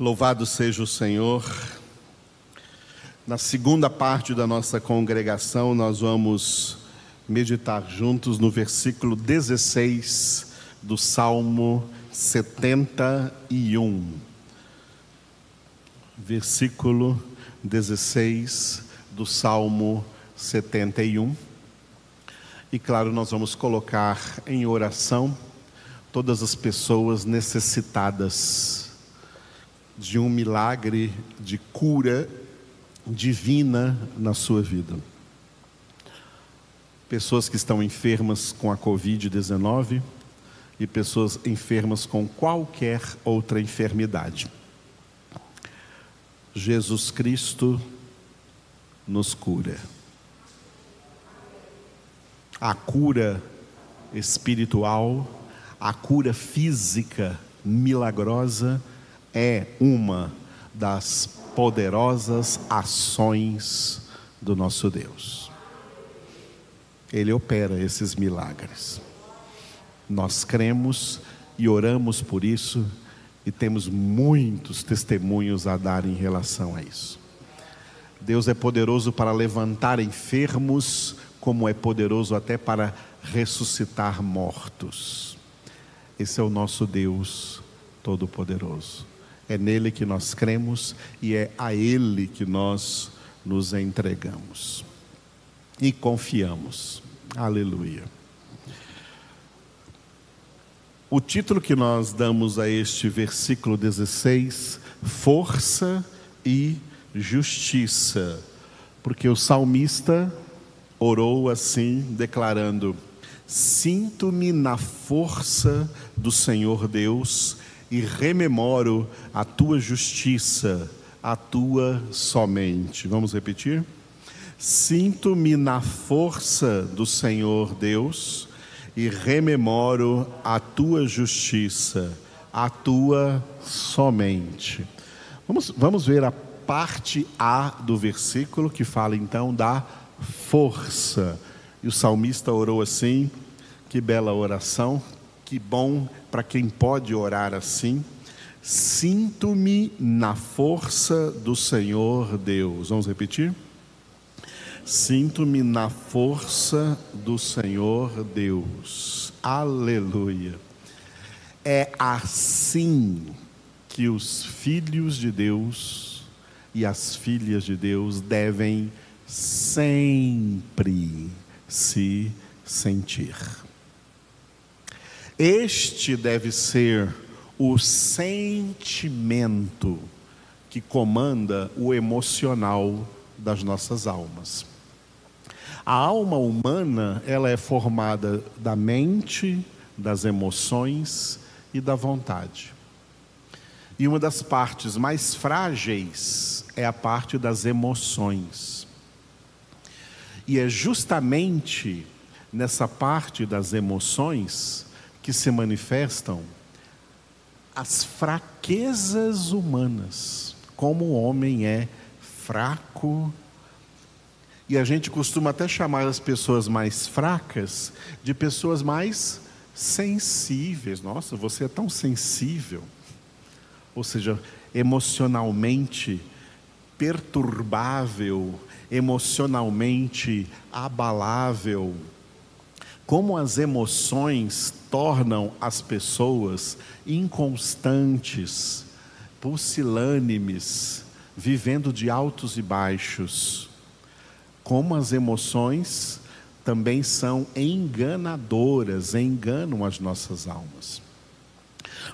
Louvado seja o Senhor. Na segunda parte da nossa congregação, nós vamos meditar juntos no versículo 16 do Salmo 71. Versículo 16 do Salmo 71. E claro, nós vamos colocar em oração todas as pessoas necessitadas de um milagre de cura divina na sua vida. Pessoas que estão enfermas com a Covid-19 e pessoas enfermas com qualquer outra enfermidade. Jesus Cristo nos cura. A cura espiritual, a cura física milagrosa é uma das poderosas ações do nosso Deus. Ele opera esses milagres. Nós cremos e oramos por isso e temos muitos testemunhos a dar em relação a isso. Deus é poderoso para levantar enfermos, como é poderoso até para ressuscitar mortos. Esse é o nosso Deus Todo-Poderoso. É nele que nós cremos e é a ele que nós nos entregamos. E confiamos. Aleluia. O título que nós damos a este versículo 16, força e justiça, porque o salmista orou assim, declarando: Sinto-me na força do Senhor Deus e rememoro a tua justiça, a tua somente. Vamos repetir? Sinto-me na força do Senhor Deus e rememoro a tua justiça, a tua somente. Vamos, vamos ver a parte A do versículo que fala então da força. E o salmista orou assim, que bela oração, que bom para quem pode orar assim. Sinto-me na força do Senhor Deus. Vamos repetir? Sinto-me na força do Senhor Deus. Aleluia. É assim que os filhos de Deus e as filhas de Deus devem sempre se sentir. Este deve ser o sentimento que comanda o emocional das nossas almas. A alma humana, ela é formada da mente, das emoções e da vontade. E uma das partes mais frágeis é a parte das emoções. E é justamente nessa parte das emoções que se manifestam as fraquezas humanas, como o homem é fraco. E a gente costuma até chamar as pessoas mais fracas de pessoas mais sensíveis. Nossa, você é tão sensível. Ou seja, emocionalmente perturbável, emocionalmente abalável como as emoções tornam as pessoas inconstantes, pusilânimes, vivendo de altos e baixos. Como as emoções também são enganadoras, enganam as nossas almas.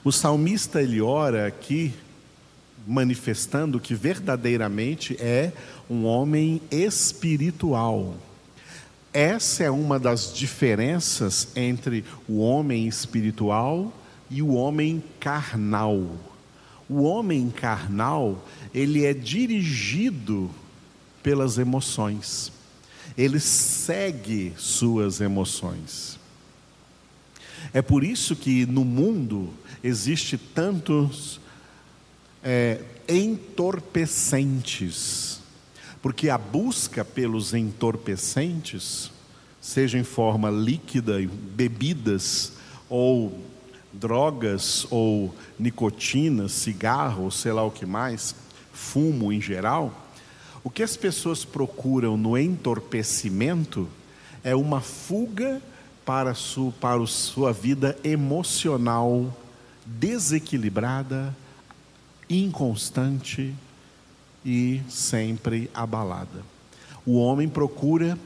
O salmista ele ora aqui manifestando que verdadeiramente é um homem espiritual essa é uma das diferenças entre o homem espiritual e o homem carnal. O homem carnal, ele é dirigido pelas emoções. Ele segue suas emoções. É por isso que no mundo existe tantos é, entorpecentes porque a busca pelos entorpecentes, seja em forma líquida, bebidas ou drogas ou nicotina, cigarro, sei lá o que mais, fumo em geral, o que as pessoas procuram no entorpecimento é uma fuga para, su, para a sua vida emocional desequilibrada, inconstante e sempre abalada. O homem procura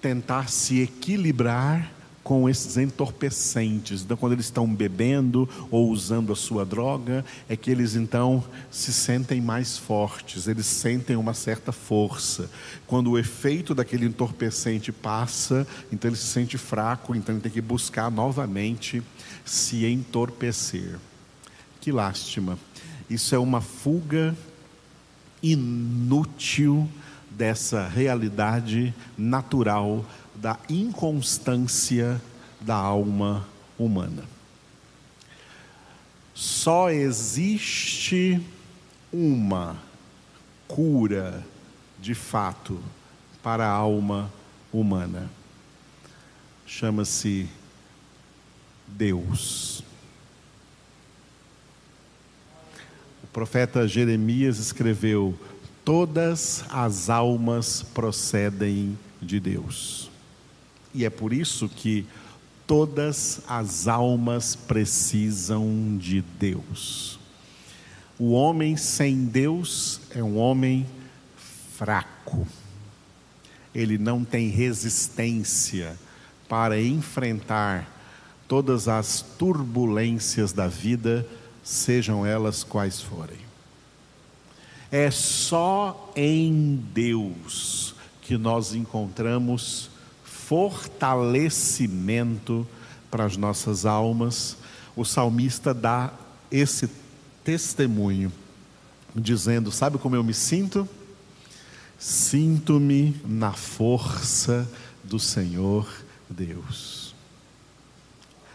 tentar se equilibrar com esses entorpecentes. Então, quando eles estão bebendo ou usando a sua droga, é que eles então se sentem mais fortes, eles sentem uma certa força. Quando o efeito daquele entorpecente passa, então ele se sente fraco, então ele tem que buscar novamente se entorpecer. Que lástima. Isso é uma fuga inútil dessa realidade natural da inconstância da alma humana. Só existe uma cura de fato para a alma humana. Chama-se Deus. O profeta Jeremias escreveu: Todas as almas procedem de Deus. E é por isso que todas as almas precisam de Deus. O homem sem Deus é um homem fraco. Ele não tem resistência para enfrentar todas as turbulências da vida, sejam elas quais forem. É só em Deus que nós encontramos fortalecimento para as nossas almas. O salmista dá esse testemunho, dizendo: Sabe como eu me sinto? Sinto-me na força do Senhor Deus.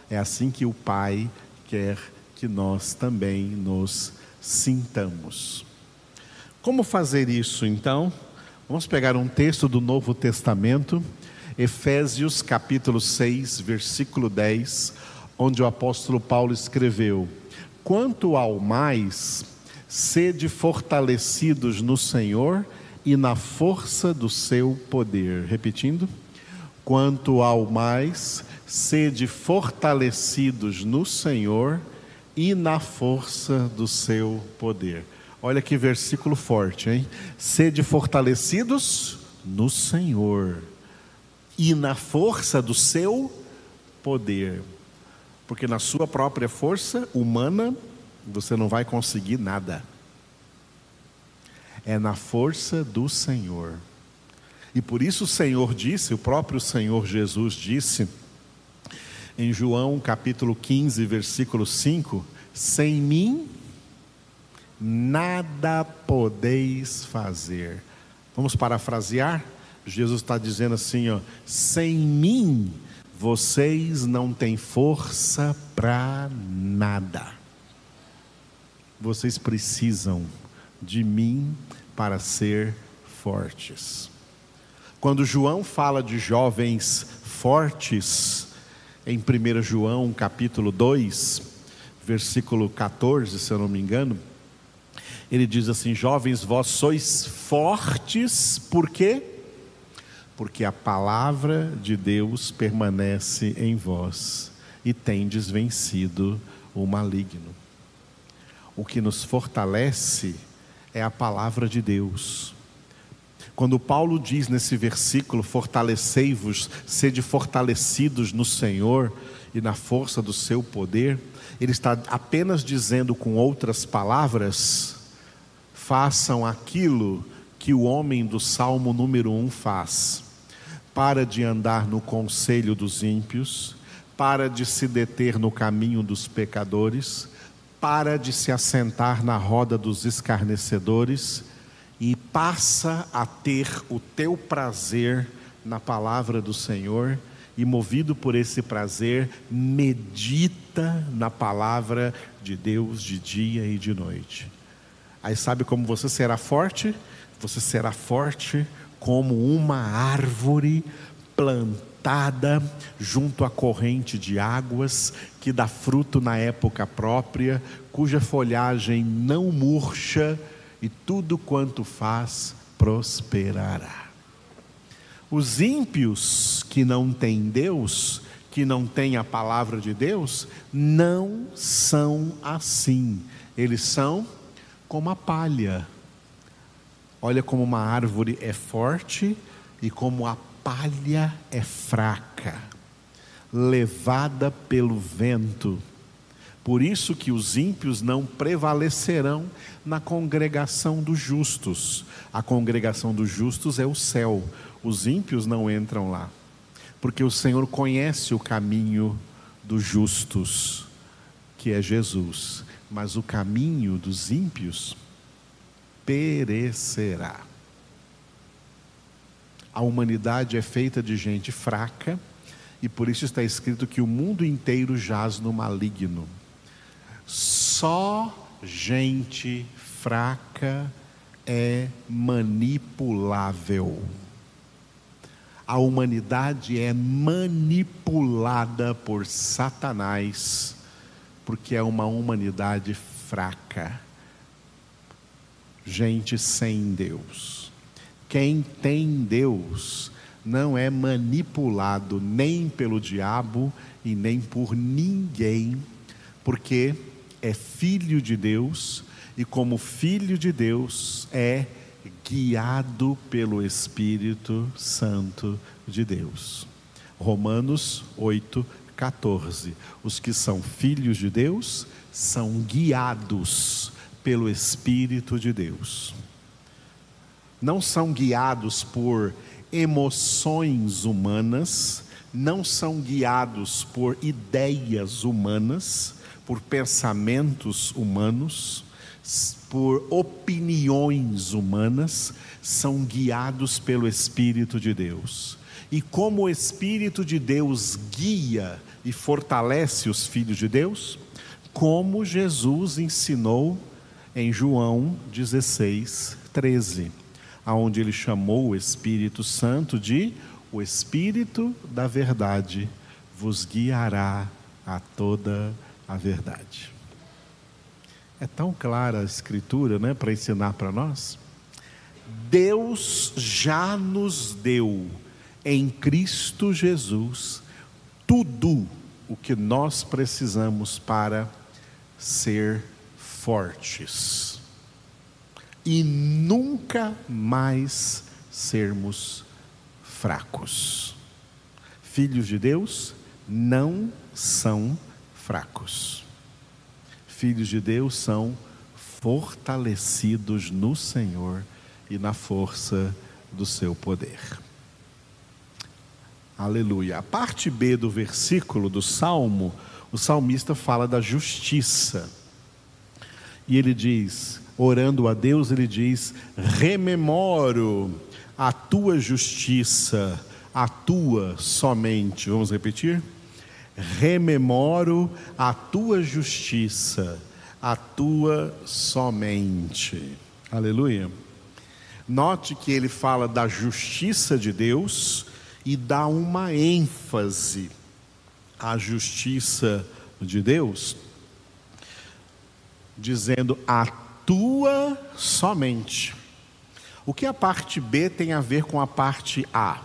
É assim que o Pai quer que nós também nos sintamos. Como fazer isso então? Vamos pegar um texto do Novo Testamento Efésios capítulo 6, versículo 10, onde o apóstolo Paulo escreveu: Quanto ao mais, sede fortalecidos no Senhor e na força do seu poder. Repetindo: Quanto ao mais, sede fortalecidos no Senhor e na força do seu poder. Olha que versículo forte, hein? Sede fortalecidos no Senhor e na força do seu poder. Porque na sua própria força humana você não vai conseguir nada. É na força do Senhor. E por isso o Senhor disse, o próprio Senhor Jesus disse, em João capítulo 15, versículo 5: Sem mim nada podeis fazer. Vamos parafrasear? Jesus está dizendo assim: ó, sem mim vocês não têm força para nada. Vocês precisam de mim para ser fortes. Quando João fala de jovens fortes, em 1 João capítulo 2, versículo 14, se eu não me engano, ele diz assim: Jovens, vós sois fortes, por quê? porque a palavra de Deus permanece em vós e tendes vencido o maligno. O que nos fortalece é a palavra de Deus. Quando Paulo diz nesse versículo: Fortalecei-vos, sede fortalecidos no Senhor e na força do seu poder, ele está apenas dizendo com outras palavras: façam aquilo que o homem do Salmo número 1 faz. Para de andar no conselho dos ímpios, para de se deter no caminho dos pecadores, para de se assentar na roda dos escarnecedores e passa a ter o teu prazer na palavra do Senhor e movido por esse prazer, medita na palavra de Deus de dia e de noite. Aí sabe como você será forte? Você será forte como uma árvore plantada junto à corrente de águas, que dá fruto na época própria, cuja folhagem não murcha e tudo quanto faz prosperará. Os ímpios que não têm Deus, que não têm a palavra de Deus, não são assim. Eles são como a palha. Olha como uma árvore é forte e como a palha é fraca, levada pelo vento. Por isso que os ímpios não prevalecerão na congregação dos justos. A congregação dos justos é o céu. Os ímpios não entram lá. Porque o Senhor conhece o caminho dos justos, que é Jesus, mas o caminho dos ímpios perecerá. A humanidade é feita de gente fraca e por isso está escrito que o mundo inteiro jaz no maligno. Só gente fraca é manipulável. A humanidade é manipulada por Satanás, porque é uma humanidade fraca. Gente sem Deus. Quem tem Deus não é manipulado nem pelo diabo e nem por ninguém, porque é filho de Deus e, como filho de Deus, é guiado pelo Espírito Santo de Deus. Romanos 8, 14. Os que são filhos de Deus são guiados pelo Espírito de Deus não são guiados por emoções humanas, não são guiados por ideias humanas, por pensamentos humanos, por opiniões humanas, são guiados pelo Espírito de Deus. E como o Espírito de Deus guia e fortalece os filhos de Deus, como Jesus ensinou em João 16, 13 aonde ele chamou o Espírito Santo de o Espírito da verdade vos guiará a toda a verdade. É tão clara a escritura, né, para ensinar para nós. Deus já nos deu em Cristo Jesus tudo o que nós precisamos para ser fortes e nunca mais sermos fracos. Filhos de Deus não são fracos. Filhos de Deus são fortalecidos no Senhor e na força do seu poder. Aleluia. A parte B do versículo do Salmo, o salmista fala da justiça. E ele diz: orando a Deus, ele diz: rememoro a tua justiça, a tua somente. Vamos repetir? Rememoro a tua justiça, a tua somente. Aleluia. Note que ele fala da justiça de Deus e dá uma ênfase à justiça de Deus, dizendo a tua somente. O que a parte B tem a ver com a parte A?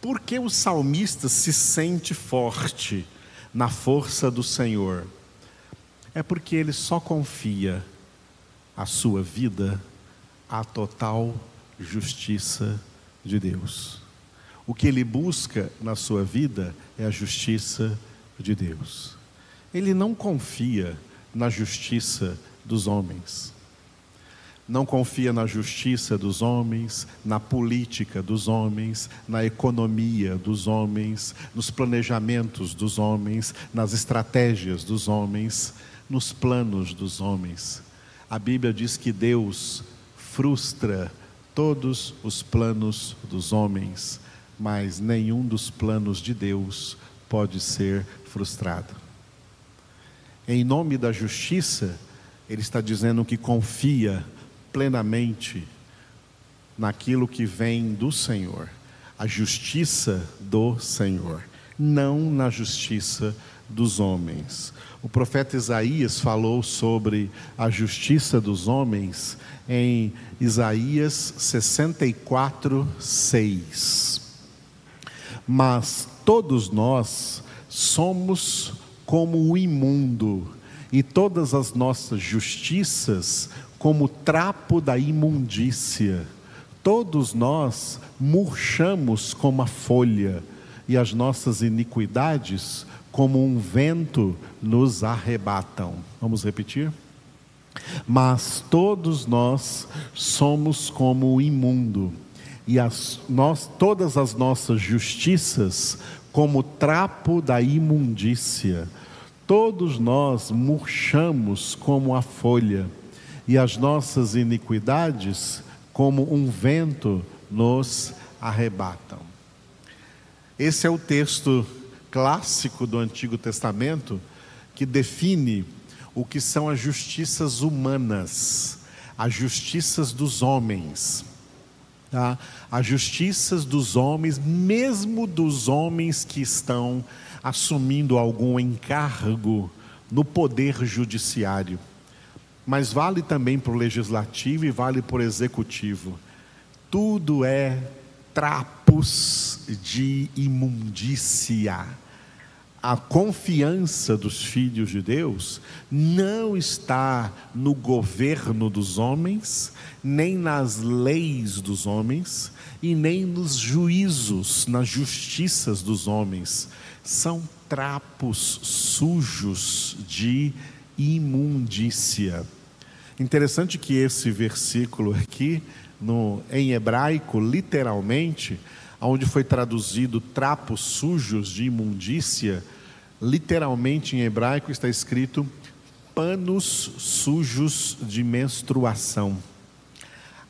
Por que o salmista se sente forte na força do Senhor? É porque ele só confia a sua vida à total justiça de Deus. O que ele busca na sua vida é a justiça de Deus. Ele não confia na justiça dos homens. Não confia na justiça dos homens, na política dos homens, na economia dos homens, nos planejamentos dos homens, nas estratégias dos homens, nos planos dos homens. A Bíblia diz que Deus frustra todos os planos dos homens, mas nenhum dos planos de Deus pode ser frustrado. Em nome da justiça, ele está dizendo que confia plenamente naquilo que vem do Senhor. a justiça do Senhor, não na justiça dos homens. O profeta Isaías falou sobre a justiça dos homens em Isaías 64, 6. Mas todos nós somos como o imundo, e todas as nossas justiças como trapo da imundícia. Todos nós murchamos como a folha, e as nossas iniquidades, como um vento, nos arrebatam. Vamos repetir? Mas todos nós somos como o imundo, e as, nós, todas as nossas justiças como trapo da imundícia. Todos nós murchamos como a folha, e as nossas iniquidades, como um vento, nos arrebatam. Esse é o texto clássico do Antigo Testamento que define o que são as justiças humanas, as justiças dos homens. Tá? As justiças dos homens, mesmo dos homens que estão assumindo algum encargo no poder judiciário. Mas vale também para o legislativo e vale para o executivo. Tudo é trapos de imundícia a confiança dos filhos de Deus não está no governo dos homens, nem nas leis dos homens, e nem nos juízos, nas justiças dos homens. São trapos sujos de imundícia. Interessante que esse versículo aqui, no, em hebraico, literalmente, onde foi traduzido trapos sujos de imundícia, literalmente em hebraico está escrito panos sujos de menstruação.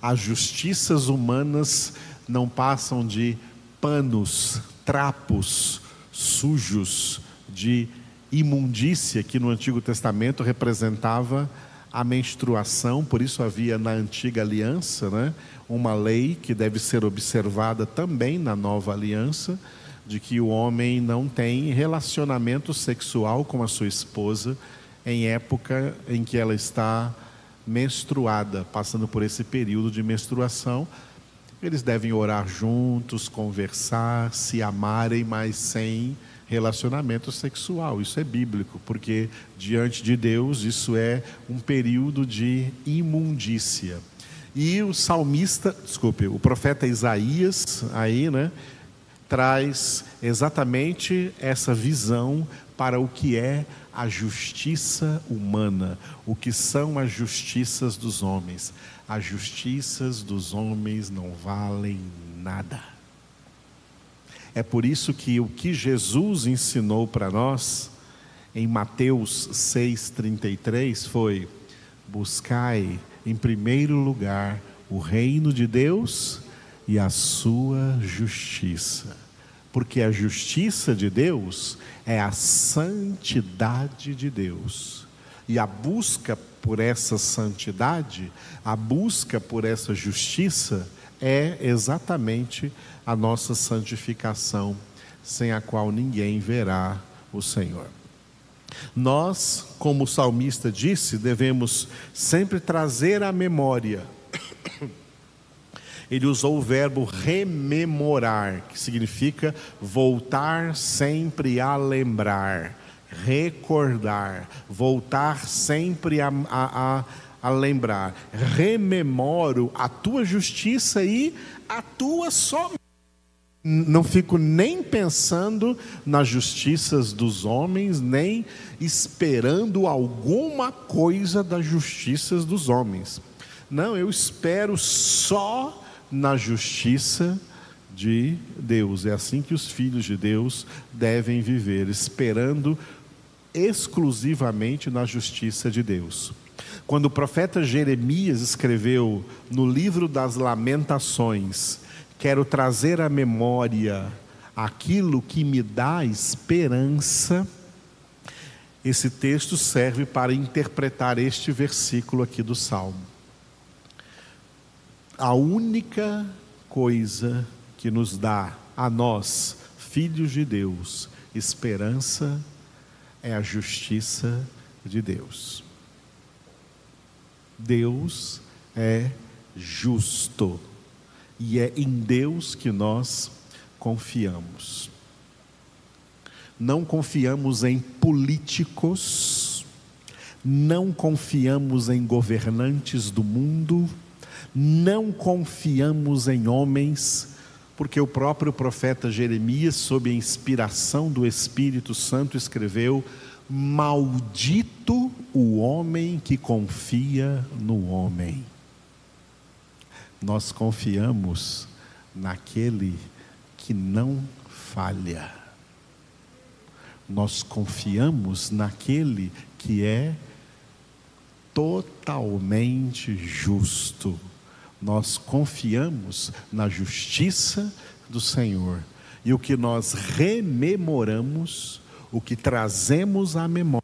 As justiças humanas não passam de panos, trapos sujos de imundícia, que no Antigo Testamento representava a menstruação, por isso havia na antiga aliança né, uma lei que deve ser observada também na nova aliança, de que o homem não tem relacionamento sexual com a sua esposa em época em que ela está menstruada, passando por esse período de menstruação. Eles devem orar juntos, conversar, se amarem, mas sem relacionamento sexual. Isso é bíblico, porque diante de Deus isso é um período de imundícia. E o salmista, desculpe, o profeta Isaías, aí, né, traz exatamente essa visão para o que é a justiça humana, o que são as justiças dos homens. As justiças dos homens não valem nada. É por isso que o que Jesus ensinou para nós em Mateus 6:33 foi: buscai em primeiro lugar o reino de Deus e a sua justiça. Porque a justiça de Deus é a santidade de Deus. E a busca por essa santidade, a busca por essa justiça, é exatamente a nossa santificação, sem a qual ninguém verá o Senhor. Nós, como o salmista disse, devemos sempre trazer à memória. Ele usou o verbo rememorar, que significa voltar sempre a lembrar, recordar, voltar sempre a, a, a a lembrar: rememoro a tua justiça e a tua somente. Não fico nem pensando nas justiças dos homens, nem esperando alguma coisa das justiças dos homens. Não, eu espero só na justiça de Deus. É assim que os filhos de Deus devem viver, esperando exclusivamente na justiça de Deus. Quando o profeta Jeremias escreveu no livro das Lamentações, quero trazer à memória aquilo que me dá esperança. Esse texto serve para interpretar este versículo aqui do Salmo. A única coisa que nos dá a nós, filhos de Deus, esperança é a justiça de Deus. Deus é justo e é em Deus que nós confiamos. Não confiamos em políticos, não confiamos em governantes do mundo, não confiamos em homens, porque o próprio profeta Jeremias, sob a inspiração do Espírito Santo, escreveu: Maldito o homem que confia no homem. Nós confiamos naquele que não falha. Nós confiamos naquele que é totalmente justo. Nós confiamos na justiça do Senhor. E o que nós rememoramos, o que trazemos à memória,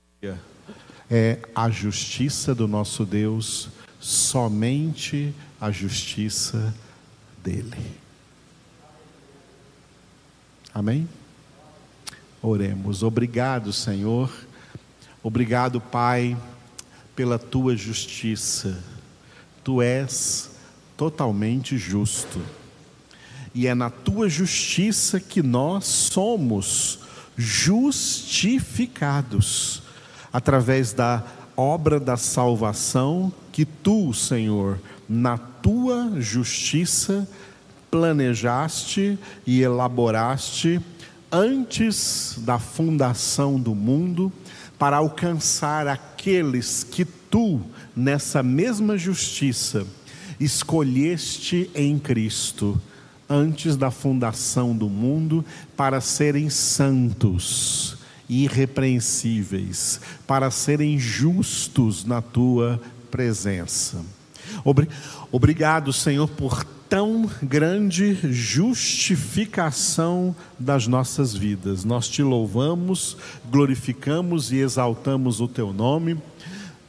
é a justiça do nosso Deus, somente a justiça dele. Amém? Oremos. Obrigado, Senhor. Obrigado, Pai, pela tua justiça. Tu és totalmente justo. E é na tua justiça que nós somos justificados através da obra da salvação que tu, Senhor, na tua justiça planejaste e elaboraste antes da fundação do mundo para alcançar aqueles que tu, nessa mesma justiça, escolheste em Cristo antes da fundação do mundo para serem santos, irrepreensíveis, para serem justos na tua presença. Obrigado, Senhor, por tão grande justificação das nossas vidas. Nós te louvamos, glorificamos e exaltamos o teu nome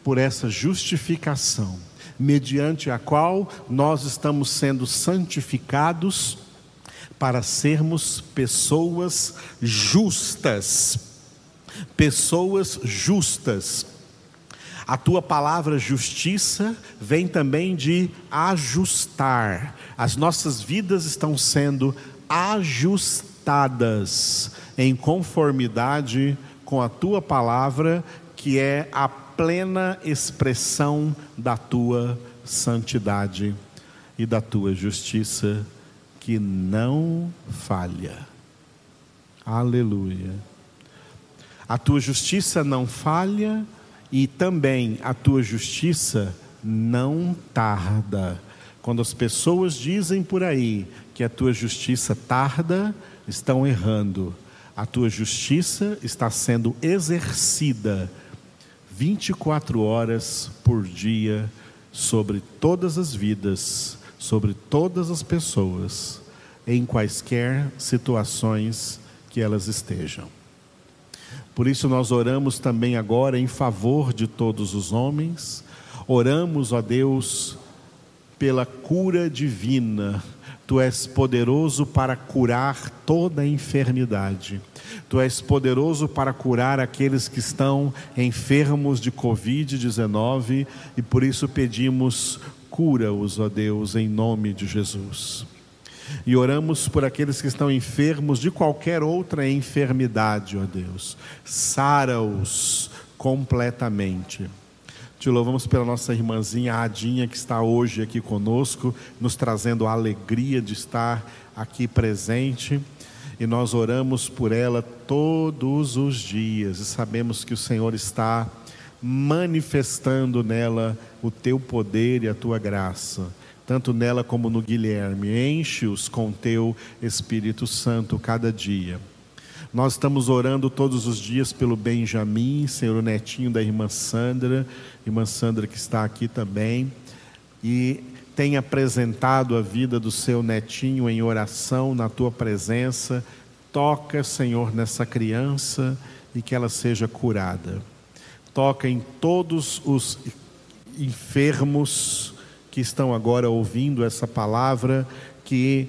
por essa justificação, mediante a qual nós estamos sendo santificados para sermos pessoas justas. Pessoas justas a tua palavra justiça vem também de ajustar. As nossas vidas estão sendo ajustadas em conformidade com a tua palavra, que é a plena expressão da tua santidade e da tua justiça que não falha. Aleluia. A tua justiça não falha e também a tua justiça não tarda. Quando as pessoas dizem por aí que a tua justiça tarda, estão errando. A tua justiça está sendo exercida 24 horas por dia sobre todas as vidas, sobre todas as pessoas, em quaisquer situações que elas estejam. Por isso nós oramos também agora em favor de todos os homens. Oramos, ó Deus, pela cura divina. Tu és poderoso para curar toda enfermidade. Tu és poderoso para curar aqueles que estão enfermos de Covid-19 e por isso pedimos, cura-os, ó Deus, em nome de Jesus. E oramos por aqueles que estão enfermos de qualquer outra enfermidade, ó Deus. Sara-os completamente. Te louvamos pela nossa irmãzinha Adinha, que está hoje aqui conosco, nos trazendo a alegria de estar aqui presente. E nós oramos por ela todos os dias e sabemos que o Senhor está manifestando nela o teu poder e a tua graça tanto nela como no Guilherme. Enche-os com teu Espírito Santo cada dia. Nós estamos orando todos os dias pelo Benjamin, Senhor o netinho da irmã Sandra, irmã Sandra que está aqui também, e tem apresentado a vida do seu netinho em oração na tua presença. Toca, Senhor, nessa criança e que ela seja curada. Toca em todos os enfermos que estão agora ouvindo essa palavra, que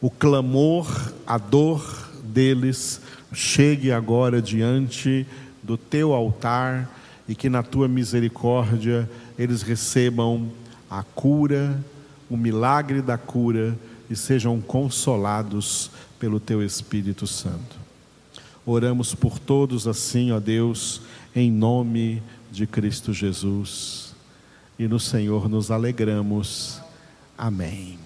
o clamor, a dor deles chegue agora diante do teu altar e que na tua misericórdia eles recebam a cura, o milagre da cura e sejam consolados pelo teu Espírito Santo. Oramos por todos assim, ó Deus, em nome de Cristo Jesus. E no Senhor nos alegramos. Amém.